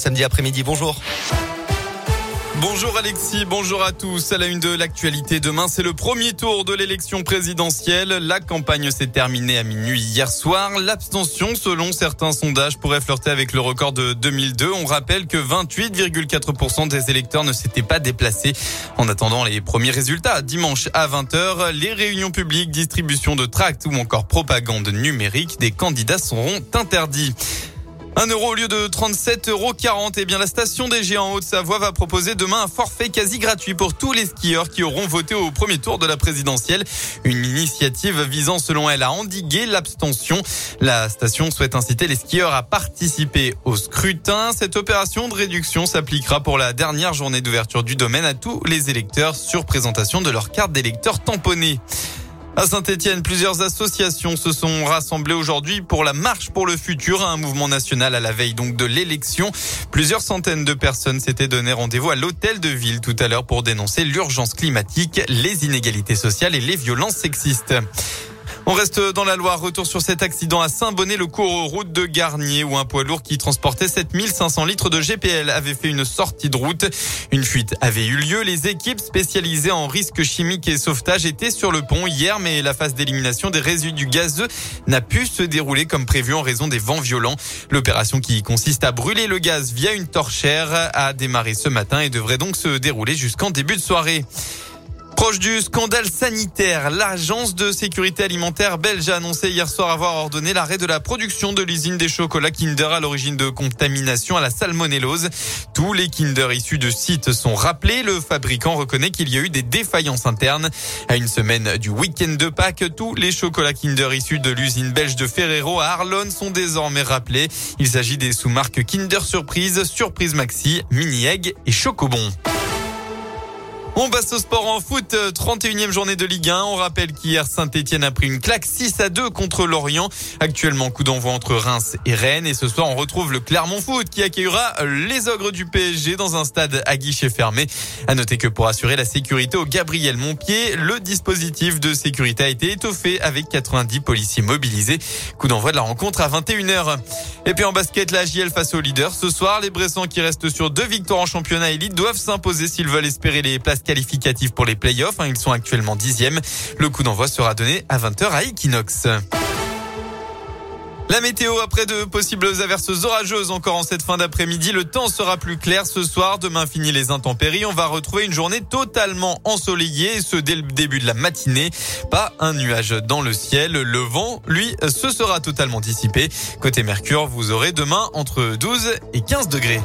samedi après-midi. Bonjour. Bonjour Alexis, bonjour à tous. À la une de l'actualité, demain c'est le premier tour de l'élection présidentielle. La campagne s'est terminée à minuit hier soir. L'abstention, selon certains sondages, pourrait flirter avec le record de 2002. On rappelle que 28,4% des électeurs ne s'étaient pas déplacés. En attendant les premiers résultats, dimanche à 20h, les réunions publiques, distribution de tracts ou encore propagande numérique des candidats seront interdits. 1 euro au lieu de 37,40 euros. Eh bien, la station des Géants Haute-Savoie va proposer demain un forfait quasi gratuit pour tous les skieurs qui auront voté au premier tour de la présidentielle. Une initiative visant, selon elle, à endiguer l'abstention. La station souhaite inciter les skieurs à participer au scrutin. Cette opération de réduction s'appliquera pour la dernière journée d'ouverture du domaine à tous les électeurs sur présentation de leur carte d'électeur tamponnée. À Saint-Etienne, plusieurs associations se sont rassemblées aujourd'hui pour la marche pour le futur, un mouvement national à la veille donc de l'élection. Plusieurs centaines de personnes s'étaient donné rendez-vous à l'hôtel de ville tout à l'heure pour dénoncer l'urgence climatique, les inégalités sociales et les violences sexistes. On reste dans la Loire. Retour sur cet accident à Saint-Bonnet, le cours route de Garnier, où un poids lourd qui transportait 7500 litres de GPL avait fait une sortie de route. Une fuite avait eu lieu. Les équipes spécialisées en risques chimiques et sauvetage étaient sur le pont hier, mais la phase d'élimination des résidus gazeux n'a pu se dérouler comme prévu en raison des vents violents. L'opération qui consiste à brûler le gaz via une torchère a démarré ce matin et devrait donc se dérouler jusqu'en début de soirée. Proche du scandale sanitaire, l'agence de sécurité alimentaire belge a annoncé hier soir avoir ordonné l'arrêt de la production de l'usine des chocolats Kinder à l'origine de contamination à la salmonellose. Tous les Kinder issus de sites sont rappelés. Le fabricant reconnaît qu'il y a eu des défaillances internes. À une semaine du week-end de Pâques, tous les chocolats Kinder issus de l'usine belge de Ferrero à Arlon sont désormais rappelés. Il s'agit des sous-marques Kinder Surprise, Surprise Maxi, Mini Egg et Chocobon. On passe au sport en foot, 31e journée de Ligue 1. On rappelle qu'hier Saint-Etienne a pris une claque 6 à 2 contre Lorient. Actuellement coup d'envoi entre Reims et Rennes. Et ce soir on retrouve le Clermont Foot qui accueillera les ogres du PSG dans un stade à guichet fermé. À noter que pour assurer la sécurité au Gabriel Montpied, le dispositif de sécurité a été étoffé avec 90 policiers mobilisés. Coup d'envoi de la rencontre à 21h. Et puis en basket, la JL face aux leaders. Ce soir, les Bressans qui restent sur deux victoires en championnat élite doivent s'imposer s'ils veulent espérer les places qualificatifs pour les playoffs. Hein. Ils sont actuellement dixièmes. Le coup d'envoi sera donné à 20h à Equinox. La météo après de possibles averses orageuses encore en cette fin d'après-midi. Le temps sera plus clair ce soir. Demain fini les intempéries. On va retrouver une journée totalement ensoleillée ce dès le début de la matinée. Pas un nuage dans le ciel. Le vent, lui, ce sera totalement dissipé. Côté Mercure, vous aurez demain entre 12 et 15 degrés.